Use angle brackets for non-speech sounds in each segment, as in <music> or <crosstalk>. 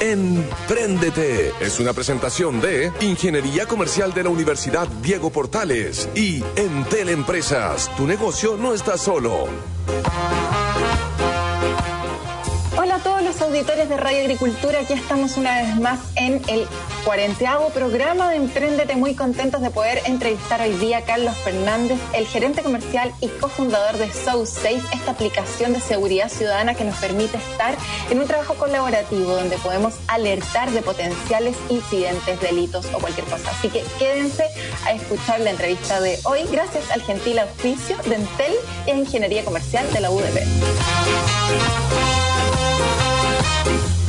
Empréndete es una presentación de Ingeniería Comercial de la Universidad Diego Portales y Entel Empresas. Tu negocio no está solo. Todos los auditores de Radio Agricultura, aquí estamos una vez más en el cuarenteavo programa de Emprendete, muy contentos de poder entrevistar hoy día a Carlos Fernández, el gerente comercial y cofundador de SoSafe, esta aplicación de seguridad ciudadana que nos permite estar en un trabajo colaborativo donde podemos alertar de potenciales incidentes, delitos o cualquier cosa. Así que quédense a escuchar la entrevista de hoy gracias al gentil auspicio de Entel e Ingeniería Comercial de la UDP Bye.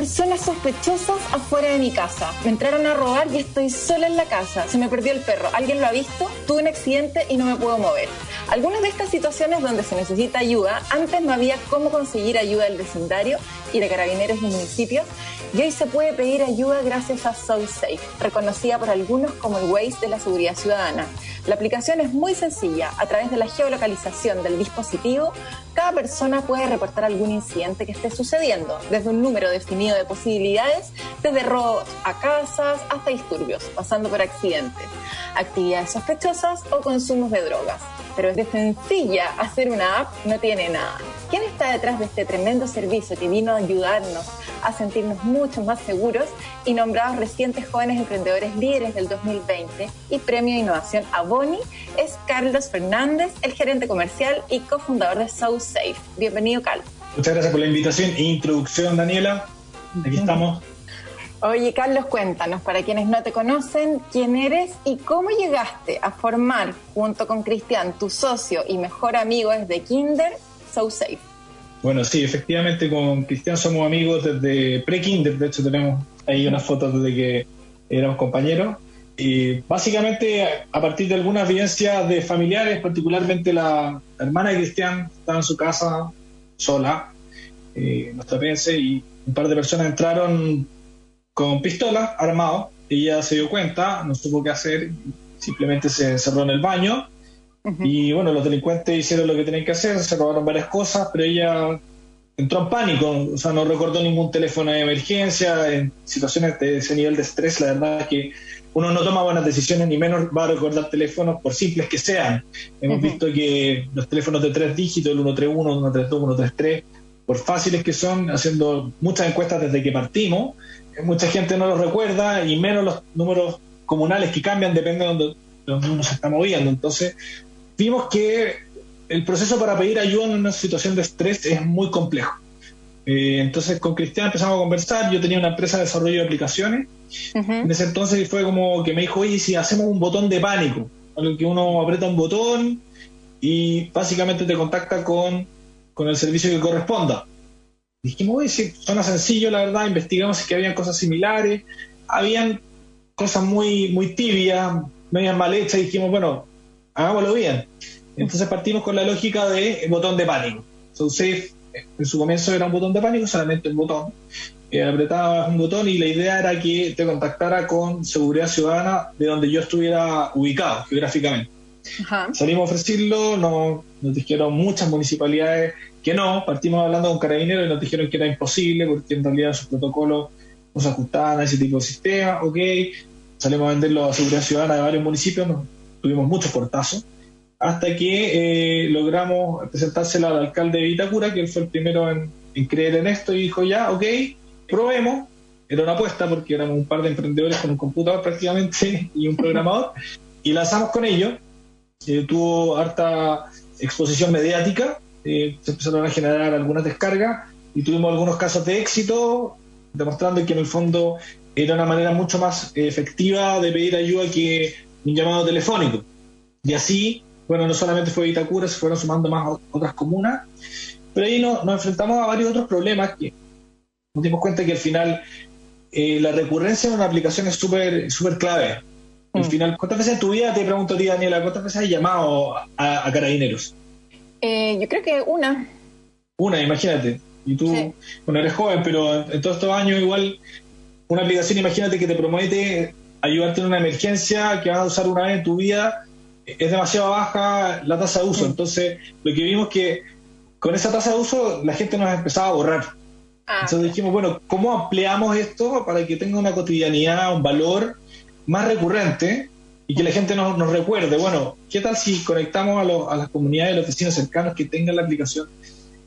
Personas sospechosas afuera de mi casa. Me entraron a robar y estoy sola en la casa. Se me perdió el perro. ¿Alguien lo ha visto? Tuve un accidente y no me puedo mover. Algunas de estas situaciones donde se necesita ayuda, antes no había cómo conseguir ayuda del vecindario y de carabineros y municipios, y hoy se puede pedir ayuda gracias a SoSafe, reconocida por algunos como el Waze de la seguridad ciudadana. La aplicación es muy sencilla. A través de la geolocalización del dispositivo, cada persona puede reportar algún incidente que esté sucediendo, desde un número definido de posibilidades, desde robos a casas hasta disturbios, pasando por accidentes, actividades sospechosas o consumos de drogas. Pero es de sencilla hacer una app no tiene nada. ¿Quién está detrás de este tremendo servicio que vino a ayudarnos a sentirnos mucho más seguros y nombrados recientes jóvenes emprendedores líderes del 2020 y premio de innovación a Boni es Carlos Fernández, el gerente comercial y cofundador de SoSafe. Bienvenido, Carlos. Muchas gracias por la invitación e introducción, Daniela. Aquí estamos. Oye, Carlos, cuéntanos, para quienes no te conocen, quién eres y cómo llegaste a formar, junto con Cristian, tu socio y mejor amigo desde Kinder, SoSafe. Bueno, sí, efectivamente con Cristian somos amigos desde pre-Kinder, de hecho tenemos ahí unas fotos desde que éramos compañeros. Y básicamente a partir de algunas vivencias de familiares, particularmente la hermana de Cristian estaba en su casa sola, eh, nuestra pense, y un par de personas entraron con pistolas, armados. Ella se dio cuenta, no supo qué hacer, simplemente se encerró en el baño y bueno, los delincuentes hicieron lo que tenían que hacer, se robaron varias cosas, pero ella entró en pánico, o sea, no recordó ningún teléfono de emergencia, en situaciones de ese nivel de estrés, la verdad es que uno no toma buenas decisiones ni menos va a recordar teléfonos por simples que sean. Hemos visto que los teléfonos de tres dígitos, el 131, el 132, el 133, por fáciles que son, haciendo muchas encuestas desde que partimos, mucha gente no los recuerda y menos los números comunales que cambian depende de donde, donde uno se está moviendo. Entonces, vimos que el proceso para pedir ayuda en una situación de estrés es muy complejo. Eh, entonces con Cristian empezamos a conversar, yo tenía una empresa de desarrollo de aplicaciones, en ese entonces fue como que me dijo, oye, si hacemos un botón de pánico, en que uno aprieta un botón y básicamente te contacta con, con el servicio que corresponda. Dijimos, oye, sí, suena sencillo, la verdad, investigamos si que habían cosas similares, habían cosas muy, muy tibias, medias mal hechas, y dijimos, bueno, hagámoslo bien. Entonces partimos con la lógica de botón de pánico. SoSafe en su comienzo era un botón de pánico, solamente un botón. Eh, apretabas un botón y la idea era que te contactara con seguridad ciudadana de donde yo estuviera ubicado geográficamente. Salimos a ofrecerlo, nos, nos dijeron muchas municipalidades que no, partimos hablando con carabineros y nos dijeron que era imposible porque en realidad sus protocolos no se ajustaban a ese tipo de sistema, ok, salimos a venderlo a seguridad ciudadana de varios municipios, tuvimos muchos portazos, hasta que eh, logramos presentárselo al alcalde de Vitacura, que él fue el primero en, creer en esto y dijo ya, ok, probemos. Era una apuesta porque éramos un par de emprendedores con un computador prácticamente <laughs> y un programador, y lanzamos con ello. Eh, tuvo harta exposición mediática, eh, se empezaron a generar algunas descargas y tuvimos algunos casos de éxito, demostrando que en el fondo era una manera mucho más efectiva de pedir ayuda que un llamado telefónico. Y así, bueno, no solamente fue Itacura, se fueron sumando más otras comunas, pero ahí nos, enfrentamos a varios otros problemas que nos dimos cuenta que al final eh, la recurrencia de una aplicación es súper súper clave. Al mm. final, ¿cuántas veces en tu vida, te pregunto a ti, Daniela, cuántas veces has llamado a, carabineros? Eh, yo creo que una. Una, imagínate. Y tú, bueno, eres joven, pero en todos estos años igual una aplicación, imagínate que te promete ayudarte en una emergencia que vas a usar una vez en tu vida, es demasiado baja la tasa de uso. Entonces, lo que vimos que con esa tasa de uso la gente nos empezaba a borrar. Ah. Entonces dijimos, bueno, ¿cómo ampliamos esto para que tenga una cotidianidad, un valor más recurrente y que la gente nos, nos recuerde? Bueno, ¿qué tal si conectamos a, a las comunidades, los vecinos cercanos que tengan la aplicación,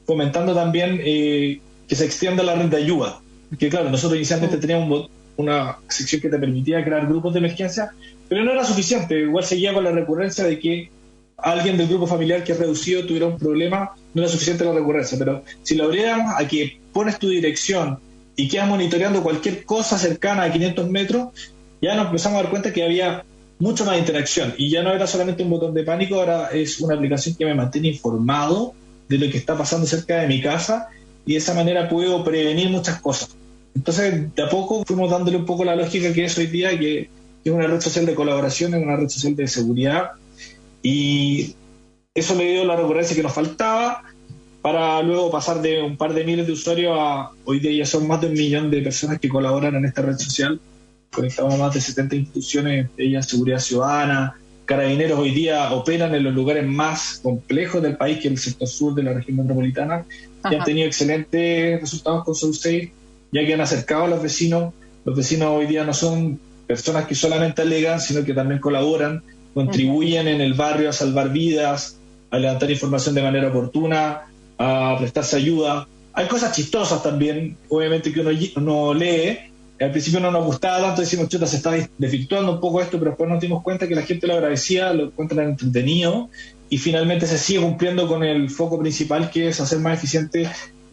fomentando también eh, que se extienda la red de ayuda? que claro, nosotros inicialmente teníamos una sección que te permitía crear grupos de emergencia, pero no era suficiente. Igual seguía con la recurrencia de que alguien del grupo familiar que es reducido tuviera un problema, no era suficiente la recurrencia. Pero si lo abriéramos a que pones tu dirección y quedas monitoreando cualquier cosa cercana a 500 metros, ya nos empezamos a dar cuenta que había mucho más interacción. Y ya no era solamente un botón de pánico, ahora es una aplicación que me mantiene informado de lo que está pasando cerca de mi casa y de esa manera puedo prevenir muchas cosas. Entonces, de a poco fuimos dándole un poco la lógica que es hoy día, que, es una red social de colaboración, es una red social de seguridad, y eso le dio la recurrencia que nos faltaba para luego pasar de un par de miles de usuarios a hoy día ya son más de un millón de personas que colaboran en esta red social. Conectamos más de 70 instituciones, ellas seguridad ciudadana, carabineros hoy día operan en los lugares más complejos del país, que es el sector sur de la región metropolitana, y han tenido excelentes resultados con SOU6 ya que han acercado a los vecinos. Los vecinos hoy día no son personas que solamente alegan, sino que también colaboran, contribuyen en el barrio a salvar vidas, a levantar información de manera oportuna, a prestarse ayuda. Hay cosas chistosas también, obviamente que uno, lee. Al principio no nos gustaba tanto, decimos, chuta, se está desvirtuando un poco esto, pero después nos dimos cuenta que la gente lo agradecía, lo encuentra entretenido y finalmente se sigue cumpliendo con el foco principal que es hacer más eficiente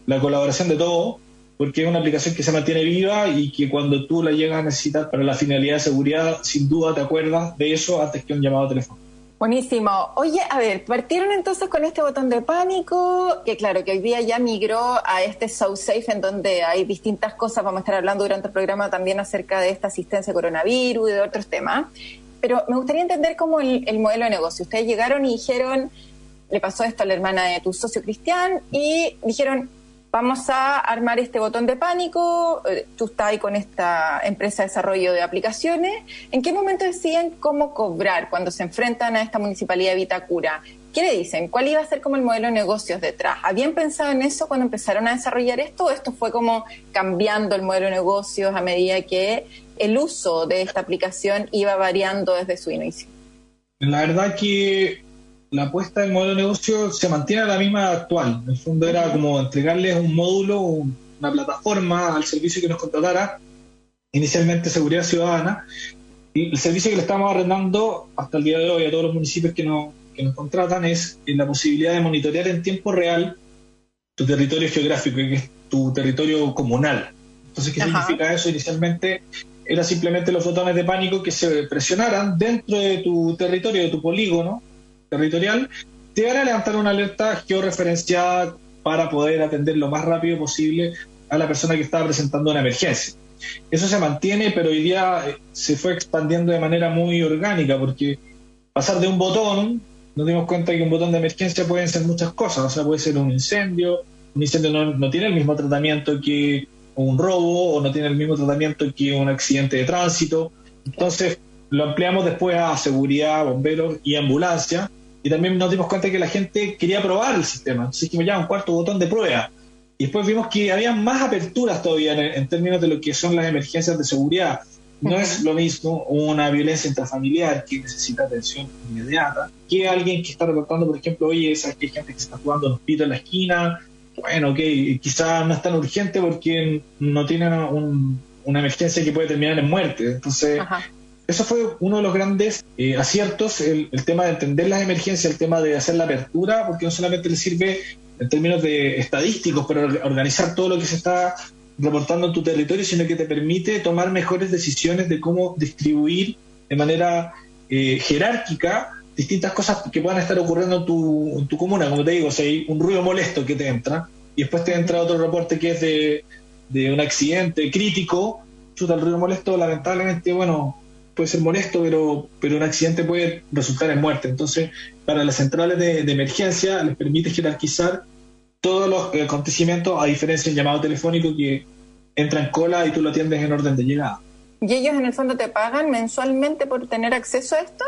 la colaboración de todos porque es una aplicación que se mantiene viva y que cuando tú la llegas a necesitar para la finalidad de seguridad, sin duda te acuerdas de eso antes que un llamado a teléfono. Buenísimo. Oye, a ver, partieron entonces con este botón de pánico, que claro, que hoy día ya migró a este So Safe, en donde hay distintas cosas, vamos a estar hablando durante el programa también acerca de esta asistencia coronavirus y de otros temas. Pero me gustaría entender cómo el modelo de negocio. Ustedes llegaron y dijeron, le pasó esto a la hermana de tu socio Cristian, y dijeron, vamos a armar este botón de pánico, eh, tú estás ahí con esta empresa de desarrollo de aplicaciones, ¿en qué momento deciden cómo cobrar cuando se enfrentan a esta municipalidad de Vitacura? ¿Qué le dicen? ¿Cuál iba a ser como el modelo de negocios detrás? ¿Habían pensado en eso cuando empezaron a desarrollar esto o esto fue como cambiando el modelo de negocios a medida que el uso de esta aplicación iba variando desde su inicio? La verdad que la apuesta del modelo de negocio se mantiene la misma actual. En el fondo era como entregarles un módulo, una plataforma al servicio que nos contratara, inicialmente Seguridad Ciudadana, y el servicio que le estamos arrendando hasta el día de hoy a todos los municipios que nos, que nos contratan es la posibilidad de monitorear en tiempo real tu territorio geográfico, que es tu territorio comunal. Entonces, ¿qué significa eso? Inicialmente era simplemente los botones de pánico que se presionaran dentro de tu territorio, de tu polígono, territorial, te van a levantar una alerta georreferenciada para poder atender lo más rápido posible a la persona que está presentando una emergencia. Eso se mantiene, pero hoy día eh, se fue expandiendo de manera muy orgánica, porque pasar de un botón, nos dimos cuenta que un botón de emergencia pueden ser muchas cosas, o sea, puede ser un incendio, un incendio no, no tiene el mismo tratamiento que un robo o no tiene el mismo tratamiento que un accidente de tránsito. Entonces, lo ampliamos después a seguridad, bomberos y ambulancia, y también nos dimos cuenta que la gente quería probar el sistema. Entonces dijimos ya un cuarto botón de prueba. Y después vimos que había más aperturas todavía en, términos de lo que son las emergencias de seguridad. No es lo mismo una violencia intrafamiliar que necesita atención inmediata que alguien que está reportando, por ejemplo, oye, esa que hay gente que se está jugando los pitos en la esquina. Bueno, que quizás no es tan urgente porque no tiene una emergencia que puede terminar en muerte. Entonces, eso fue uno de los grandes eh, aciertos, el, tema de entender las emergencias, el tema de hacer la apertura, porque no solamente le sirve en términos de estadísticos para organizar todo lo que se está reportando en tu territorio, sino que te permite tomar mejores decisiones de cómo distribuir de manera eh, jerárquica distintas cosas que puedan estar ocurriendo en tu, en tu comuna. Como te digo, si hay un ruido molesto que te entra y después te entra otro reporte que es de, de un accidente crítico, chuta, el ruido molesto lamentablemente, bueno, puede ser molesto, pero, pero un accidente puede resultar en muerte. Entonces, para las centrales de, emergencia les permite jerarquizar todos los acontecimientos, a diferencia del llamado telefónico que entra en cola y tú lo atiendes en orden de llegada. ¿Y ellos en el fondo te pagan mensualmente por tener acceso a esto?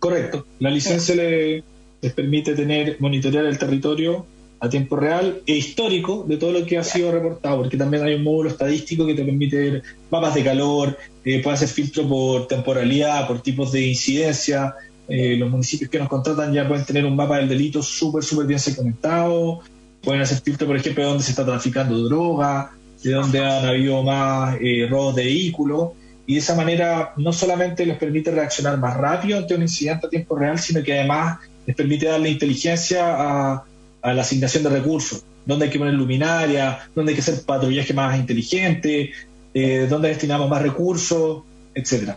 Correcto. La licencia les permite tener monitorear el territorio a tiempo real e histórico de todo lo que ha sido reportado, porque también hay un módulo estadístico que te permite ver mapas de calor, eh, puede hacer filtro por temporalidad, por tipos de incidencia. Eh, los municipios que nos contratan ya pueden tener un mapa del delito súper, súper bien segmentado. Pueden hacer filtro, por ejemplo, de dónde se está traficando droga, de dónde han habido más eh, robos de vehículos. Y de esa manera no solamente les permite reaccionar más rápido ante un incidente a tiempo real, sino que además les permite darle inteligencia a a la asignación de recursos, dónde hay que poner luminaria, dónde hay que hacer patrullaje más inteligente, eh, dónde destinamos más recursos, etcétera.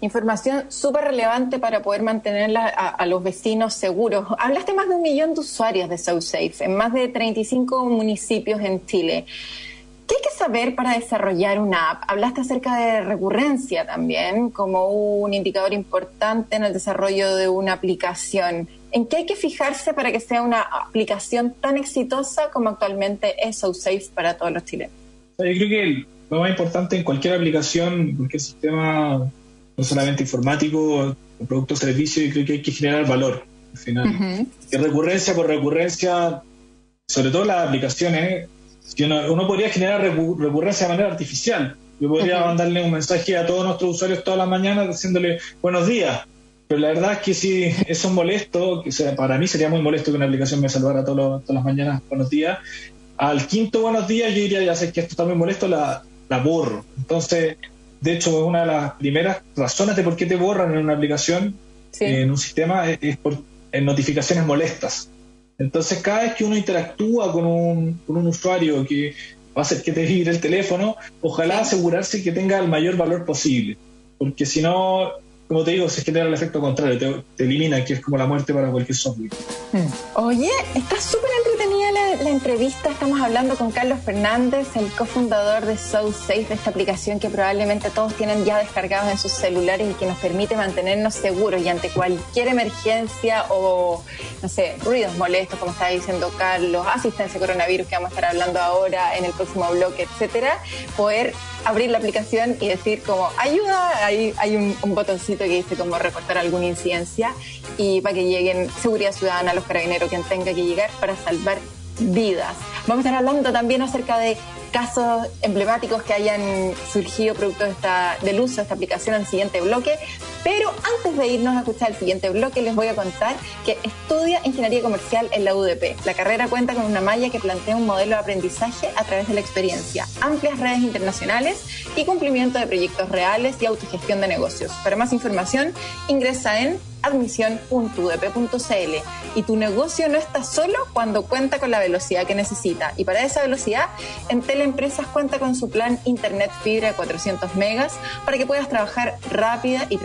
Información súper relevante para poder mantener a, los vecinos seguros. Hablaste más de un millón de usuarios de SoSafe en más de 35 municipios en Chile. ¿Qué hay que saber para desarrollar una app? Hablaste acerca de recurrencia también como un indicador importante en el desarrollo de una aplicación. ¿En qué hay que fijarse para que sea una aplicación tan exitosa como actualmente es SoSafe para todos los chilenos? Yo creo que lo más importante en cualquier aplicación, cualquier sistema, no solamente informático, producto o servicio, yo creo que hay que generar valor al final. Y recurrencia por recurrencia, sobre todo las aplicaciones, uno, podría generar recurrencia de manera artificial. Yo podría mandarle un mensaje a todos nuestros usuarios todas las mañanas diciéndole buenos días pero la verdad es que sí, eso es molesto, que sea, para mí sería muy molesto que una aplicación me saludara todas las mañanas buenos días. Al quinto buenos días yo diría, ya sé que esto está muy molesto, la, la borro. Entonces, de hecho, una de las primeras razones de por qué te borran en una aplicación, en un sistema, es, por en notificaciones molestas. Entonces, cada vez que uno interactúa con un, con un usuario que va a hacer que te gire el teléfono, ojalá asegurarse que tenga el mayor valor posible. Porque si no, como te digo, se genera el efecto contrario, te, te elimina, que es como la muerte para cualquier software. Hmm. Oye, está súper la, entrevista. Estamos hablando con Carlos Fernández, el cofundador de SoSafe, de esta aplicación que probablemente todos tienen ya descargados en sus celulares y que nos permite mantenernos seguros y ante cualquier emergencia o, no sé, ruidos molestos, como estaba diciendo Carlos, asistencia coronavirus que vamos a estar hablando ahora en el próximo bloque, etcétera, poder abrir la aplicación y decir como ayuda, hay, hay un, un botoncito que dice como reportar alguna incidencia y para que lleguen seguridad ciudadana, los carabineros, quien tenga que llegar para salvar vidas. Vamos a estar hablando también acerca de casos emblemáticos que hayan surgido producto de esta, del uso de esta aplicación en el siguiente bloque. Pero antes de irnos a escuchar el siguiente bloque, les voy a contar que estudia Ingeniería Comercial en la UDP. La carrera cuenta con una malla que plantea un modelo de aprendizaje a través de la experiencia, amplias redes internacionales y cumplimiento de proyectos reales y autogestión de negocios. Para más información, ingresa en admisión.udp.cl y tu negocio no está solo cuando cuenta con la velocidad que necesita. Y para esa velocidad, en Teleempresas cuenta con su plan Internet Fibra de 400 megas para que puedas trabajar rápida y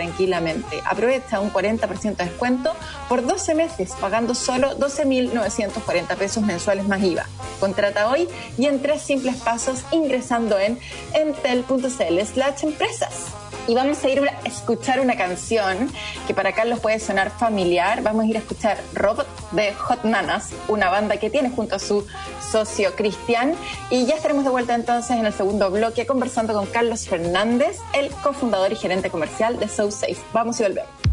Aprovecha un 40% de descuento por 12 meses, pagando solo 12.940 pesos mensuales más IVA. Contrata hoy y en tres simples pasos ingresando en entel.cl slash empresas y vamos a ir a escuchar una canción que para Carlos puede sonar familiar. Vamos a ir a escuchar Robot de Hot Nanas, una banda que tiene junto a su socio Cristian. Y ya estaremos de vuelta entonces en el segundo bloque conversando con Carlos Fernández, el cofundador y gerente comercial de SoSafe. Vamos y volvemos.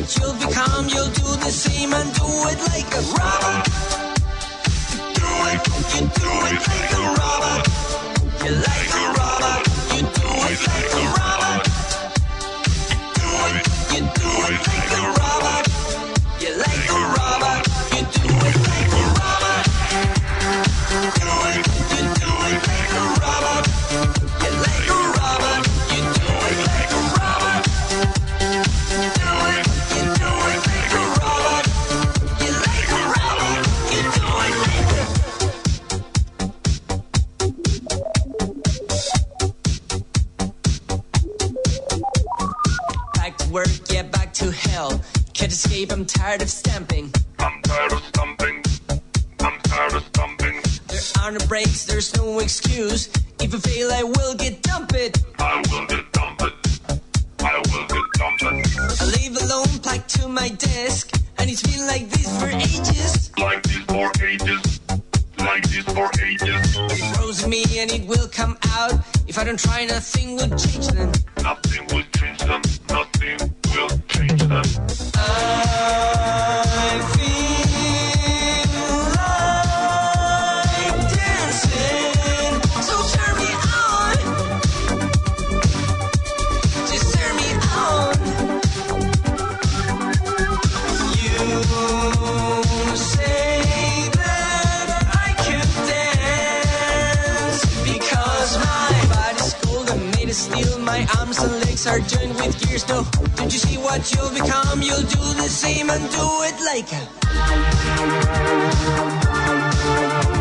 what you'll become. You'll do the same and do it like a robber. Do it, you do it like a robber. You like a robber. You do it like a robber. You do it, you do it like a robber. tired of stamping. I'm tired of stamping. I'm tired of stamping. There are no breaks, there's no excuse. are joined with gears. No, don't you see what you'll become? You'll do the same and do it like a.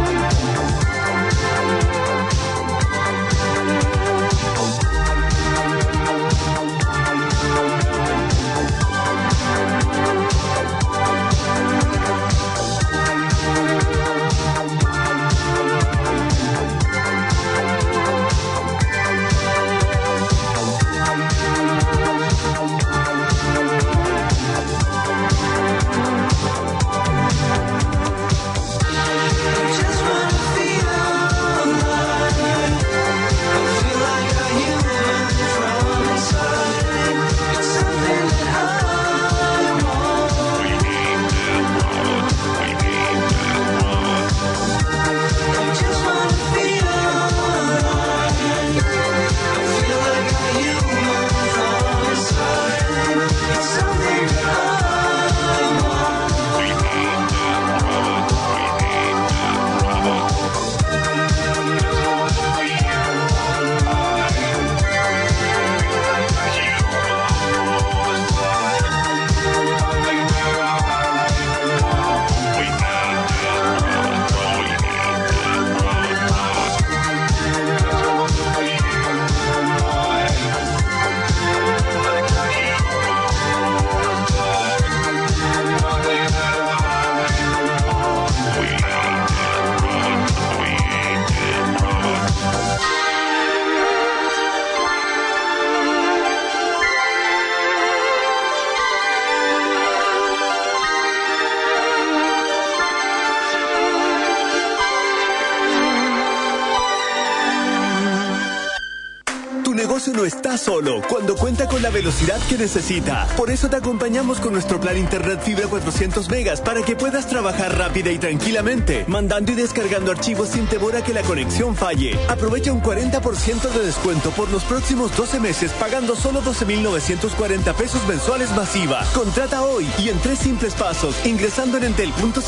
cuando cuenta con la velocidad que necesita. Por eso te acompañamos con nuestro plan Internet Fibra 400 megas para que puedas trabajar rápida y tranquilamente, mandando y descargando archivos sin temor a que la conexión falle. Aprovecha un 40% de descuento por los próximos 12 meses pagando solo 12.940 pesos mensuales masiva. Contrata hoy y en tres simples pasos ingresando en entel.cl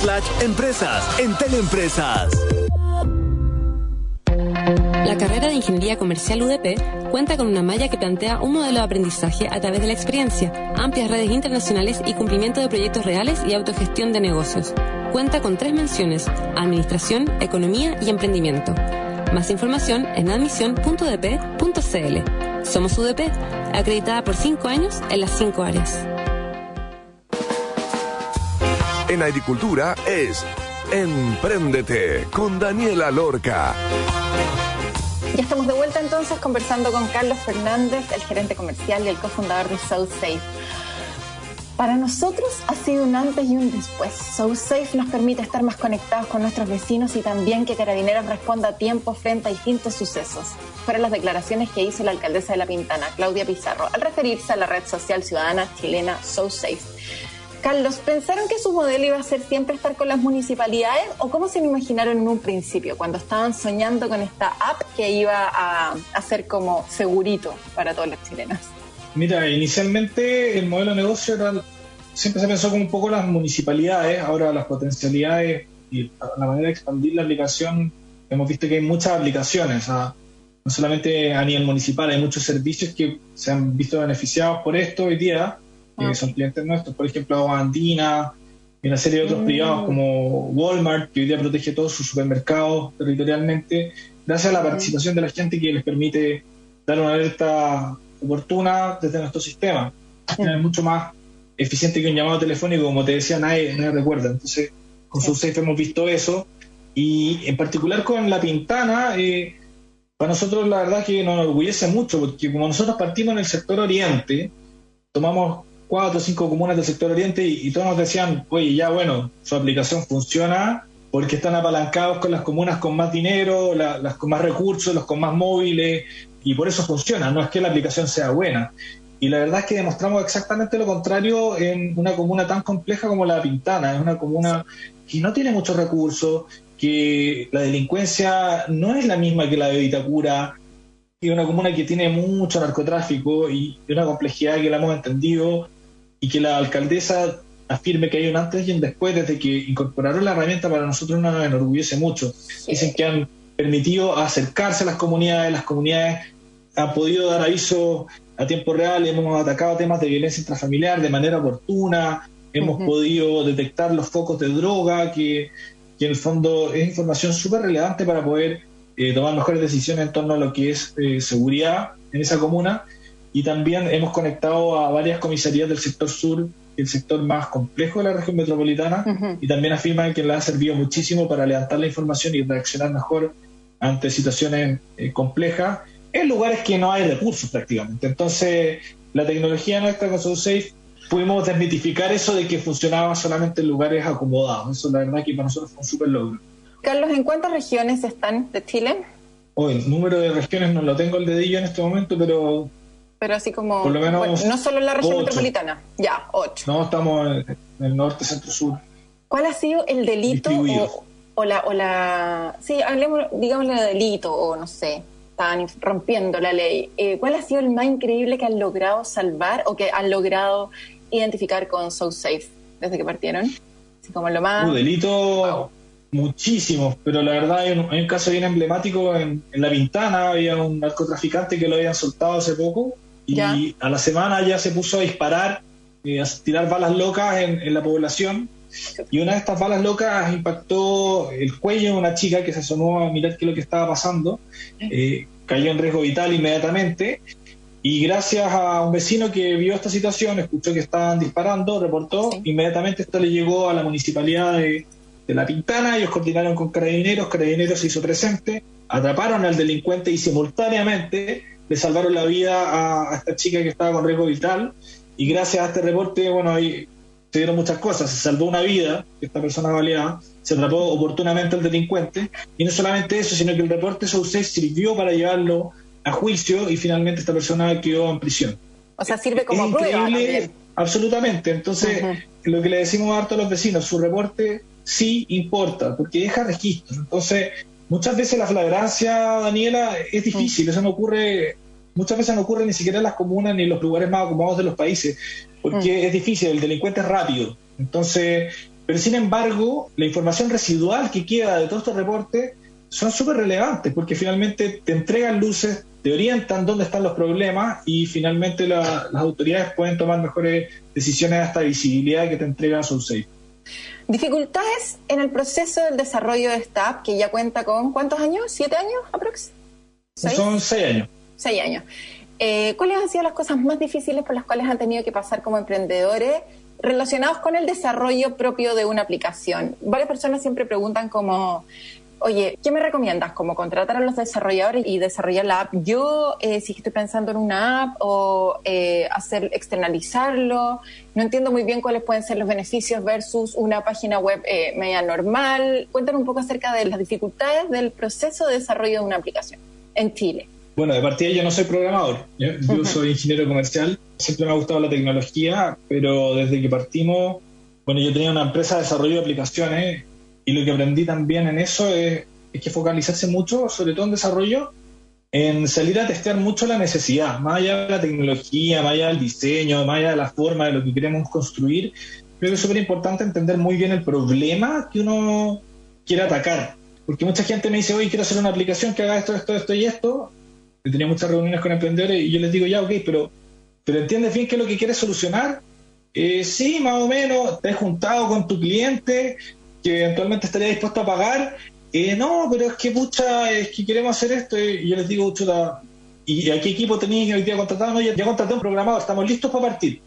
slash empresas, Entel Empresas. La carrera de Ingeniería Comercial UDP cuenta con una malla que plantea un modelo de aprendizaje a través de la experiencia, amplias redes internacionales y cumplimiento de proyectos reales y autogestión de negocios. Cuenta con tres menciones, Administración, Economía y Emprendimiento. Más información en admisión.udp.cl. Somos UDP, acreditada por cinco años en las cinco áreas. En agricultura es Emprendete con Daniela Lorca. Ya estamos de vuelta entonces conversando con Carlos Fernández, el gerente comercial y el cofundador de SoSafe. Para nosotros ha sido un antes y un después. SoSafe nos permite estar más conectados con nuestros vecinos y también que Carabineros responda a tiempo frente a distintos sucesos. Fueron las declaraciones que hizo la alcaldesa de La Pintana, Claudia Pizarro, al referirse a la red social ciudadana chilena SoSafe. Carlos, ¿pensaron que su modelo iba a ser siempre estar con las municipalidades o cómo se lo imaginaron en un principio, cuando estaban soñando con esta app que iba a, ser como segurito para todas las chilenas? Mira, inicialmente el modelo de negocio era, siempre se pensó como un poco las municipalidades, ahora las potencialidades y la manera de expandir la aplicación, hemos visto que hay muchas aplicaciones, no solamente a nivel municipal, hay muchos servicios que se han visto beneficiados por esto hoy día, que son clientes nuestros, por ejemplo, Andina, y una serie de otros privados como Walmart, que hoy día protege todos sus supermercados territorialmente, gracias a la participación de la gente que les permite dar una alerta oportuna desde nuestro sistema. Es mucho más eficiente que un llamado telefónico, como te decía, nadie, nadie recuerda. Entonces, con SoSafe hemos visto eso. Y en particular con La Pintana, eh, para nosotros la verdad que nos enorgullece mucho, porque como nosotros partimos en el sector oriente, tomamos cuatro o cinco comunas del sector oriente y, todos nos decían, oye, ya bueno, su aplicación funciona porque están apalancados con las comunas con más dinero, la- las con más recursos, los con más móviles, y por eso funciona, no es que la aplicación sea buena. Y la verdad es que demostramos exactamente lo contrario en una comuna tan compleja como la Pintana, es una comuna que no tiene muchos recursos, que la delincuencia no es la misma que la de Vitacura, y una comuna que tiene mucho narcotráfico y una complejidad que la hemos entendido y que la alcaldesa afirme que hay un antes y un después desde que incorporaron la herramienta para nosotros nos enorgullece mucho. Dicen que han permitido acercarse a las comunidades, las comunidades han podido dar aviso a tiempo real, hemos atacado temas de violencia intrafamiliar de manera oportuna, hemos podido detectar los focos de droga, que, que en el fondo es información súper relevante para poder eh, tomar mejores decisiones en torno a lo que es eh, seguridad en esa comuna. Y también hemos conectado a varias comisarías del sector sur, el sector más complejo de la región metropolitana, y también afirman que le ha servido muchísimo para levantar la información y reaccionar mejor ante situaciones eh, complejas en lugares que no hay recursos prácticamente. Entonces, la tecnología nuestra con SoSafe pudimos desmitificar eso de que funcionaba solamente en lugares acomodados. Eso la verdad que para nosotros fue un súper logro. Carlos, ¿en cuántas regiones están de Chile? Hoy, el número de regiones no lo tengo el dedillo en este momento, pero Pero así como, Por lo menos bueno, no solo en la región ocho. metropolitana, ya, ocho. no estamos en el norte, centro, sur. ¿Cuál ha sido el delito o, o la, o la, sí, hablemos, digámosle de delito o no sé, inf- rompiendo la ley? Eh, ¿Cuál ha sido el más increíble que han logrado salvar o que han logrado identificar con SoSafe desde que partieron? Así como lo más... Uh, delito muchísimos, pero la verdad hay un, hay un caso bien emblemático en, en La Pintana, había un narcotraficante que lo habían soltado hace poco y Ya. a la semana ya se puso a disparar, eh, a tirar balas locas en, en la población. Y una de estas balas locas impactó el cuello de una chica que se asomó a mirar qué es lo que estaba pasando, eh, cayó en riesgo vital inmediatamente. Y gracias a un vecino que vio esta situación, escuchó que estaban disparando, reportó, Sí. inmediatamente esto le llegó a la municipalidad de, de La Pintana, ellos coordinaron con carabineros, carabineros se hizo presente, atraparon al delincuente y simultáneamente le salvaron la vida a, a esta chica que estaba con riesgo vital y gracias a este reporte, bueno, ahí se dieron muchas cosas, se salvó una vida, esta persona baleada, se atrapó oportunamente al delincuente y no solamente eso, sino que el reporte SOUSAFE sirvió para llevarlo a juicio y finalmente esta persona quedó en prisión. O sea, sirve como es prueba increíble, absolutamente. Entonces, lo que le decimos harto a los vecinos, su reporte sí importa, porque deja registro. Entonces, muchas veces la flagrancia, Daniela, es difícil, eso no ocurre, muchas veces no ocurre ni siquiera en las comunas ni en los lugares más acomodados de los países, porque es difícil, el delincuente es rápido. Entonces, pero sin embargo, la información residual que queda de todos estos reportes son súper relevantes, porque finalmente te entregan luces, te orientan dónde están los problemas y finalmente la- las autoridades pueden tomar mejores decisiones hasta visibilidad que te entregan SoulSafe. Dificultades en el proceso del desarrollo de esta app, que ya cuenta con ¿cuántos años? ¿Siete años aproximadamente? ¿Seis? Son seis años. Seis años. Eh, ¿Cuáles han sido las cosas más difíciles por las cuales han tenido que pasar como emprendedores relacionados con el desarrollo propio de una aplicación? Varias personas siempre preguntan como, oye, ¿qué me recomiendas? ¿Como contratar a los desarrolladores y desarrollar la app yo? Eh, si estoy pensando en una app o eh, hacer externalizarlo. No entiendo muy bien cuáles pueden ser los beneficios versus una página web eh, media normal. Cuéntanos un poco acerca de las dificultades del proceso de desarrollo de una aplicación en Chile. Bueno, de partida yo no soy programador, yo, yo soy ingeniero comercial, siempre me ha gustado la tecnología, pero desde que partimos, bueno, yo tenía una empresa de desarrollo de aplicaciones y lo que aprendí también en eso es, es que focalizarse mucho, sobre todo en desarrollo, en salir a testear mucho la necesidad, más allá de la tecnología, más allá del diseño, más allá de la forma de lo que queremos construir. Creo que es súper importante entender muy bien el problema que uno quiere atacar. Porque mucha gente me dice, oye, quiero hacer una aplicación que haga esto, esto, esto y esto. Yo tenía muchas reuniones con emprendedores y yo les digo, ya, ok, pero, pero ¿entiendes bien qué es lo que quieres solucionar? Eh, sí, más o menos, te has juntado con tu cliente que eventualmente estaría dispuesto a pagar. Eh, no, pero es que, pucha, es que queremos hacer esto. Y yo les digo, chuta, ¿y a qué equipo tenéis hoy día contratado? No, ya, ya contraté un programador, estamos listos para partir.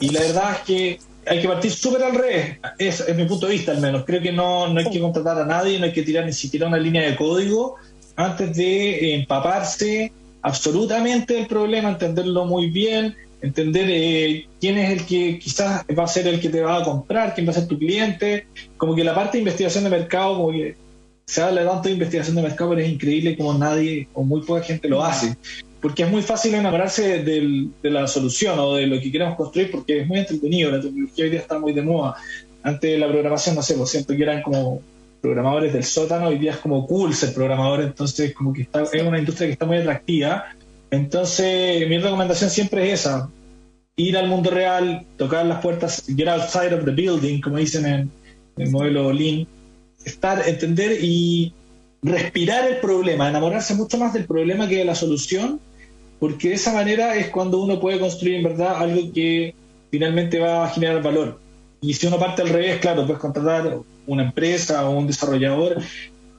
Y la verdad es que hay que partir súper al revés, es, es mi punto de vista al menos. Creo que no, no hay que contratar a nadie, no hay que tirar ni siquiera una línea de código antes de empaparse absolutamente del problema, entenderlo muy bien, entender eh, quién es el que quizás va a ser el que te va a comprar, quién va a ser tu cliente, como que la parte de investigación de mercado, como que se habla tanto de investigación de mercado, pero es increíble como nadie o muy poca gente lo hace. Porque es muy fácil enamorarse de la solución o de lo que queremos construir porque es muy entretenido, la tecnología hoy día está muy de moda. Antes la programación, no sé, por siento que eran como programadores del sótano, hoy día es como cool ser programador, entonces como que está, es una industria que está muy atractiva. Entonces mi recomendación siempre es esa, ir al mundo real, tocar las puertas, get outside of the building, como dicen en, en el modelo Lean, estar, entender y respirar el problema, enamorarse mucho más del problema que de la solución, porque de esa manera es cuando uno puede construir en verdad algo que finalmente va a generar valor. Y si uno parte al revés, claro, puedes contratar una empresa o un desarrollador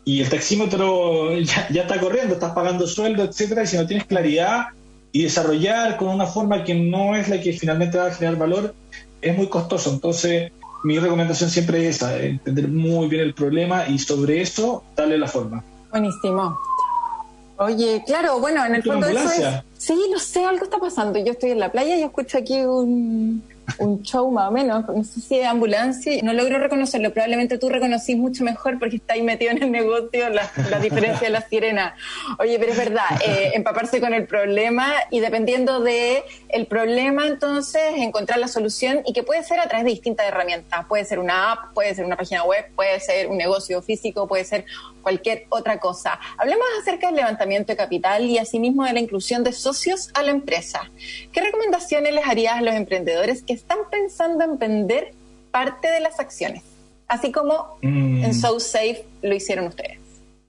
y el taxímetro <laughs> ya, ya está corriendo, estás pagando sueldo, etcétera, y si no tienes claridad y desarrollar con una forma que no es la que finalmente va a generar valor, es muy costoso. Entonces, mi recomendación siempre es esa, entender muy bien el problema y sobre eso darle la forma. Buenísimo. Oye, claro, bueno, en el ¿Una fondo eso es... Sí, no sé, algo está pasando. Yo estoy en la playa y escucho aquí un, un show más o menos, no sé si es ambulancia, no logro reconocerlo, probablemente tú reconocís mucho mejor porque estás ahí metido en el negocio, la, la diferencia de la sirena. Oye, pero es verdad, eh, empaparse con el problema y dependiendo de el problema, entonces encontrar la solución y que puede ser a través de distintas herramientas. Puede ser una app, puede ser una página web, puede ser un negocio físico, puede ser cualquier otra cosa. Hablemos acerca del levantamiento de capital y asimismo de la inclusión de socios a la empresa. ¿Qué recomendaciones les harías a los emprendedores que están pensando en vender parte de las acciones? Así como Mm. en SoSafe lo hicieron ustedes.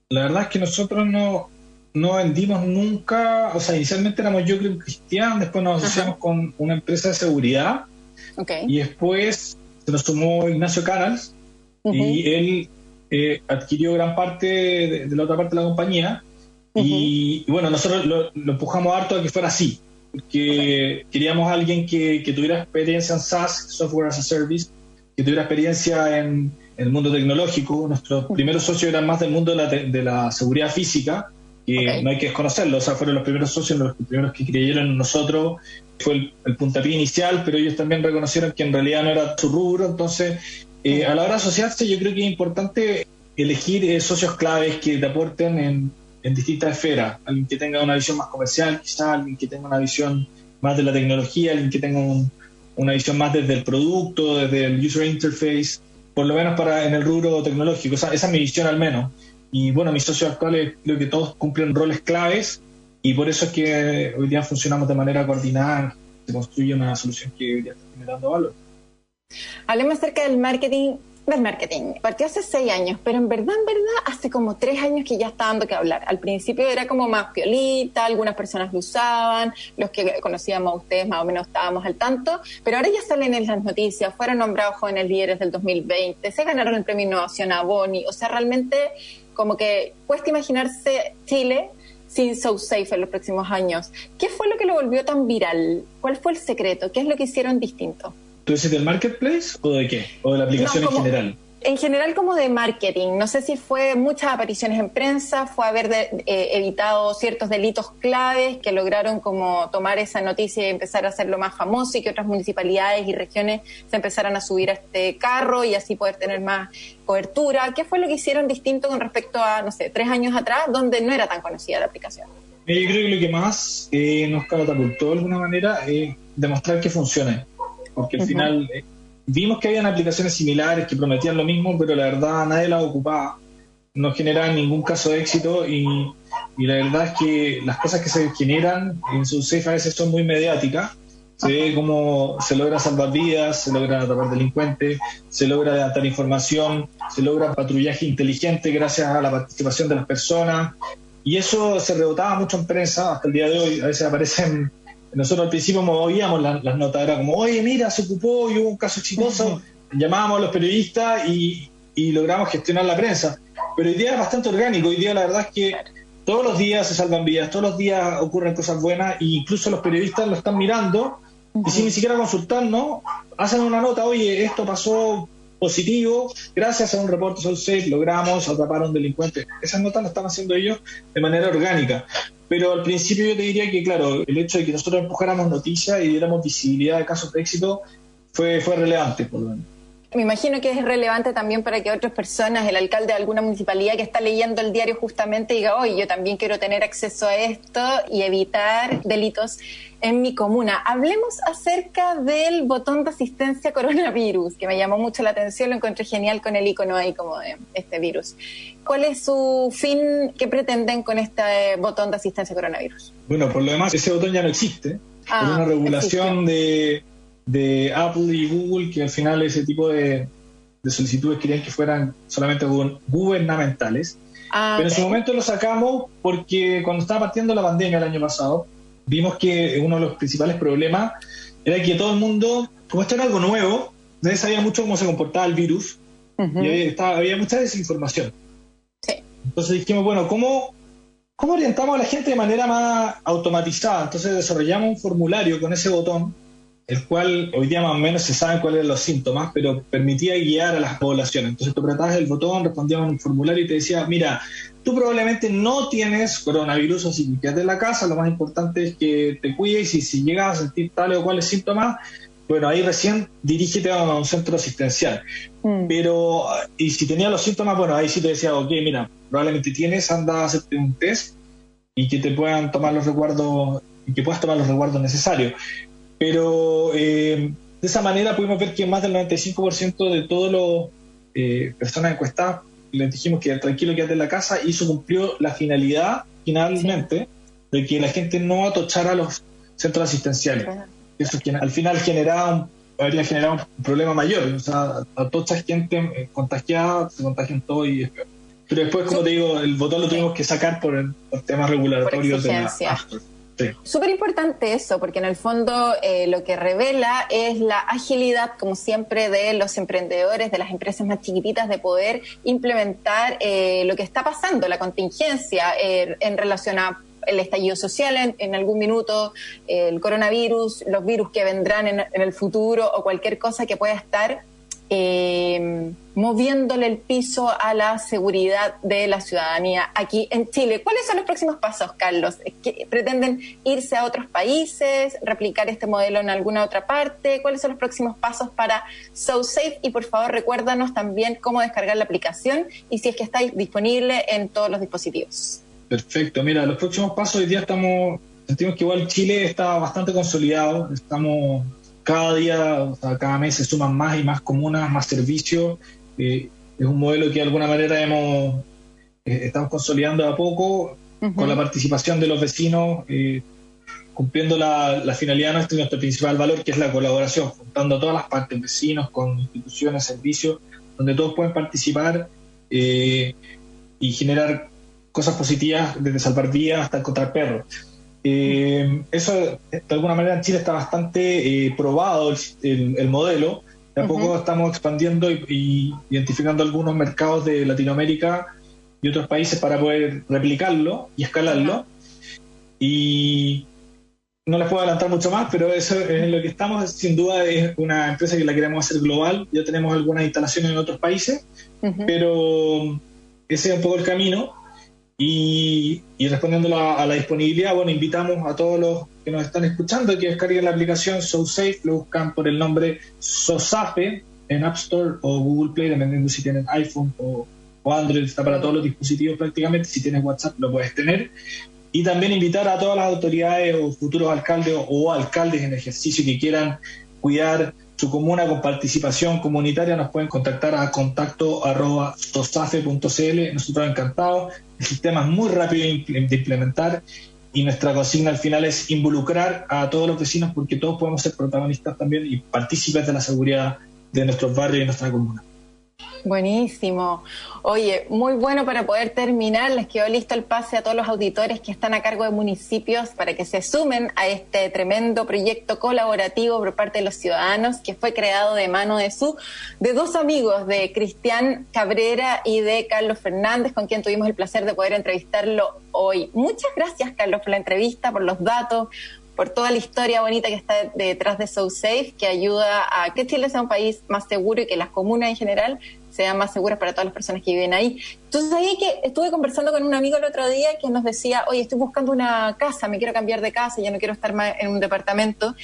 La verdad es que nosotros no, no vendimos nunca, o sea, inicialmente éramos yo creo Cristian, después nos asociamos con una empresa de seguridad Ok. y después se nos sumó Ignacio Canals y él eh, adquirió gran parte de, de la otra parte de la compañía y, y bueno, nosotros lo, lo empujamos harto a que fuera así, porque queríamos a alguien que, que tuviera experiencia en SaaS, Software as a Service, que tuviera experiencia en, en el mundo tecnológico. Nuestros primeros socios eran más del mundo de la, de la seguridad física, que no hay que desconocerlo, o sea, fueron los primeros socios, los primeros que creyeron en nosotros, fue el, el puntapié inicial, pero ellos también reconocieron que en realidad no era su rubro, entonces eh, a la hora de asociarse yo creo que es importante elegir eh, socios claves que te aporten en, en distintas esferas, alguien que tenga una visión más comercial, quizás alguien que tenga una visión más de la tecnología, alguien que tenga un- una visión más desde el producto, desde el user interface, por lo menos para en el rubro tecnológico, esa, esa es mi visión al menos. Y bueno, mis socios actuales creo que todos cumplen roles claves y por eso es que hoy día funcionamos de manera coordinada, se construye una solución que hoy día está generando valor. Hablemos acerca del marketing del marketing. Partió hace seis años, pero en verdad, en verdad, hace como tres años que ya está dando que hablar. Al principio era como más piolita, algunas personas lo usaban, los que conocíamos a ustedes más o menos estábamos al tanto, pero ahora ya salen en las noticias, fueron nombrados jóvenes líderes del 2020, se ganaron el premio Innovación a Boni, o sea, realmente como que cuesta imaginarse Chile sin So Safe en los próximos años. ¿Qué fue lo que lo volvió tan viral? ¿Cuál fue el secreto? ¿Qué es lo que hicieron distinto? ¿Tú dices del marketplace o de qué? ¿O de la aplicación No, en general? En general como de marketing, no sé si fue muchas apariciones en prensa, fue haber de- eh, evitado ciertos delitos claves que lograron como tomar esa noticia y empezar a hacerlo más famoso y que otras municipalidades y regiones se empezaran a subir a este carro y así poder tener más cobertura. ¿Qué fue lo que hicieron distinto con respecto a, no sé, tres años atrás, donde no era tan conocida la aplicación? Yo creo que lo que más eh, nos catapultó de alguna manera es demostrar que funciona. Porque al final eh, vimos que habían aplicaciones similares que prometían lo mismo, pero la verdad nadie las ocupaba. No generaban ningún caso de éxito y, y la verdad es que las cosas que se generan en su safe a veces son muy mediáticas. Se ve cómo se logra salvar vidas, se logra atrapar delincuentes, se logra adelantar información, se logra patrullaje inteligente gracias a la participación de las personas. Y eso se rebotaba mucho en prensa hasta el día de hoy. A veces aparecen, nosotros al principio movíamos la- las notas, era como, oye, mira, se ocupó y hubo un caso exitoso. Llamábamos a los periodistas y, y logramos gestionar la prensa. Pero hoy día es bastante orgánico. Hoy día la verdad es que todos los días se salvan vidas, todos los días ocurren cosas buenas e incluso los periodistas lo están mirando y sin ni siquiera consultarnos, hacen una nota, oye, esto pasó positivo, gracias a un reporte SoulSafe logramos atrapar a un delincuente. Esas notas las están haciendo ellos de manera orgánica. Pero al principio yo te diría que, claro, el hecho de que nosotros empujáramos noticias y diéramos visibilidad de casos de éxito fue, fue relevante, por lo menos. Me imagino que es relevante también para que otras personas, el alcalde de alguna municipalidad que está leyendo el diario justamente diga, oye, yo también quiero tener acceso a esto y evitar delitos en mi comuna. Hablemos acerca del botón de asistencia coronavirus, que me llamó mucho la atención, lo encontré genial con el icono ahí como de este virus. ¿Cuál es su fin? ¿Qué pretenden con este botón de asistencia coronavirus? Bueno, por lo demás, ese botón ya no existe. Ah, por una regulación de, de Apple y Google que al final ese tipo de, de solicitudes querían que fueran solamente gu- gubernamentales. Ah, Pero en su momento lo sacamos porque cuando estaba partiendo la pandemia el año pasado, vimos que uno de los principales problemas era que todo el mundo, como esto era algo nuevo, nadie sabía mucho cómo se comportaba el virus Ujú. y había, estaba- había mucha desinformación. Sí. Entonces dijimos, bueno, ¿cómo, ¿cómo orientamos a la gente de manera más automatizada? Entonces desarrollamos un formulario con ese botón, el cual hoy día más o menos se saben cuáles eran los síntomas, pero permitía guiar a las poblaciones. Entonces tú apretabas el botón, respondíamos en un formulario y te decía, mira, tú probablemente no tienes coronavirus, así que quédate en la casa, lo más importante es que te cuides y si llegas a sentir tales o cuales síntomas, bueno, ahí recién dirígete a un centro asistencial. Mm. Pero, y si tenía los síntomas, bueno, ahí sí te decía, ok, mira, probablemente tienes, anda a hacerte un test y que te puedan tomar los recuerdos, y que puedas tomar los recuerdos necesarios. Pero eh, de esa manera pudimos ver que más del 95% de todas las eh, personas encuestadas les dijimos que tranquilo quédate en la casa y eso cumplió la finalidad finalmente de que la gente no atochara a los centros asistenciales. Eso que al final generaba un, habría generado un problema mayor. O sea, atocha gente eh, contagiada, se contagian todo y es peor. Pero después, como te digo, el botón lo tuvimos que sacar por, el- por temas regulatorios de la Súper importante eso, porque en el fondo eh, lo que revela es la agilidad, como siempre, de los emprendedores, de las empresas más chiquititas, de poder implementar eh, lo que está pasando, la contingencia eh, en relación a el estallido social en, en algún minuto, eh, el coronavirus, los virus que vendrán en, en el futuro o cualquier cosa que pueda estar eh, moviéndole el piso a la seguridad de la ciudadanía aquí en Chile. ¿Cuáles son los próximos pasos, Carlos? ¿Qué- ¿Pretenden irse a otros países, replicar este modelo en alguna otra parte? ¿Cuáles son los próximos pasos para SoSafe? Y por favor, recuérdanos también cómo descargar la aplicación y si es que está disponible en todos los dispositivos. Perfecto. Mira, los próximos pasos hoy día estamos, sentimos que igual Chile está bastante consolidado. Estamos cada día, o sea, cada mes se suman más y más comunas, más servicios. Eh, es un modelo que de alguna manera hemos eh, estamos consolidando de a poco con la participación de los vecinos, eh, cumpliendo la, la finalidad nuestra y nuestro principal valor, que es la colaboración, juntando a todas las partes, vecinos, con instituciones, servicios, donde todos pueden participar eh, y generar cosas positivas, desde salvar vidas hasta encontrar perros. Eh, eso, de alguna manera, en Chile está bastante eh, probado el, el- el modelo. De a poco estamos expandiendo y, y identificando algunos mercados de Latinoamérica y otros países para poder replicarlo y escalarlo. Y no les puedo adelantar mucho más, pero eso es en lo que estamos. Sin duda es una empresa que la queremos hacer global. Ya tenemos algunas instalaciones en otros países, Ujú. pero ese es un poco el camino. Y, y respondiendo a la, disponibilidad, bueno, invitamos a todos los que nos están escuchando que descarguen la aplicación SoSafe, lo buscan por el nombre SoSafe en App Store o Google Play, dependiendo si tienen iPhone o, Android, está para todos los dispositivos prácticamente, si tienes WhatsApp lo puedes tener. Y también invitar a todas las autoridades o futuros alcaldes o alcaldes en ejercicio que quieran cuidar su comuna con participación comunitaria, nos pueden contactar a contacto arroba sosafe.cl. Nosotros encantados. El sistema es muy rápido de implementar y nuestra consigna al final es involucrar a todos los vecinos porque todos podemos ser protagonistas también y partícipes de la seguridad de nuestros barrios y nuestra comuna. Buenísimo. Oye, muy bueno para poder terminar. Les quedó listo el pase a todos los auditores que están a cargo de municipios para que se sumen a este tremendo proyecto colaborativo por parte de los ciudadanos que fue creado de mano de su, de dos amigos, de Cristian Cabrera y de Carlos Fernández, con quien tuvimos el placer de poder entrevistarlo hoy. Muchas gracias, Carlos, por la entrevista, por los datos, por toda la historia bonita que está detrás de SoSafe, que ayuda a que Chile sea un país más seguro y que las comunas en general sean más seguras para todas las personas que viven ahí. Entonces ahí que estuve conversando con un amigo el otro día que nos decía, oye, estoy buscando una casa, me quiero cambiar de casa, ya no quiero estar más en un departamento.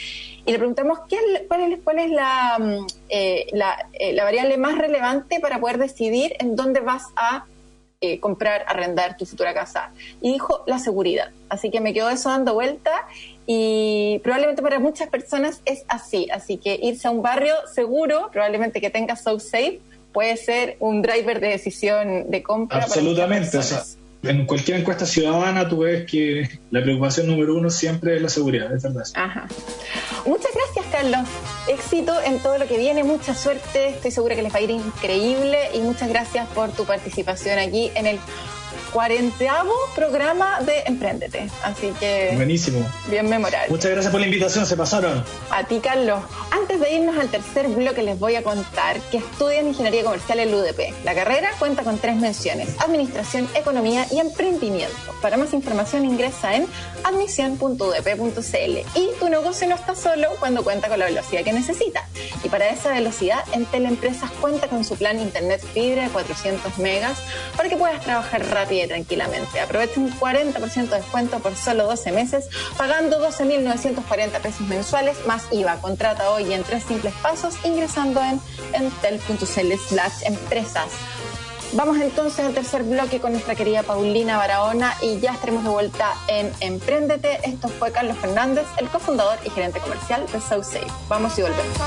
Y le preguntamos, ¿qué, cuál, es, cuál es la, mm, eh, la, eh, la variable más relevante para poder decidir en dónde vas a eh, comprar, arrendar tu futura casa. Y dijo la seguridad. Así que me quedó eso dando vuelta y probablemente para muchas personas es así. Así que irse a un barrio seguro, probablemente que tenga So Safe, puede ser un driver de decisión de compra. para Absolutamente. O sea, en cualquier encuesta ciudadana tú ves que la preocupación número uno siempre es la seguridad, es verdad. Ajá. Muchas gracias, Carlos. Éxito en todo lo que viene, mucha suerte. Estoy segura que les va a ir increíble y muchas gracias por tu participación aquí en el cuarenteavo programa de Emprendete. Así que Buenísimo. bien memorable. Muchas gracias por la invitación, se pasaron. A ti, Carlos. Antes de irnos al tercer bloque, les voy a contar que estudian Ingeniería Comercial en el UDP. La carrera cuenta con tres menciones, Administración, Economía y Emprendimiento. Para más información ingresa en admisión.udp.cl. Y tu negocio no está solo cuando cuenta con la velocidad que necesita. Y para esa velocidad, Entel Empresas cuenta con su plan Internet Fibra de 400 megas para que puedas trabajar rápido tranquilamente. Aprovecha un 40% de descuento por solo 12 meses, pagando 12.940 pesos mensuales más IVA. Contrata hoy en tres simples pasos ingresando en entel.cl slash empresas. Vamos entonces al tercer bloque con nuestra querida Paulina Barahona y ya estaremos de vuelta en Emprendete. Esto fue Carlos Fernández, el cofundador y gerente comercial de SoSafe. Vamos y volvemos.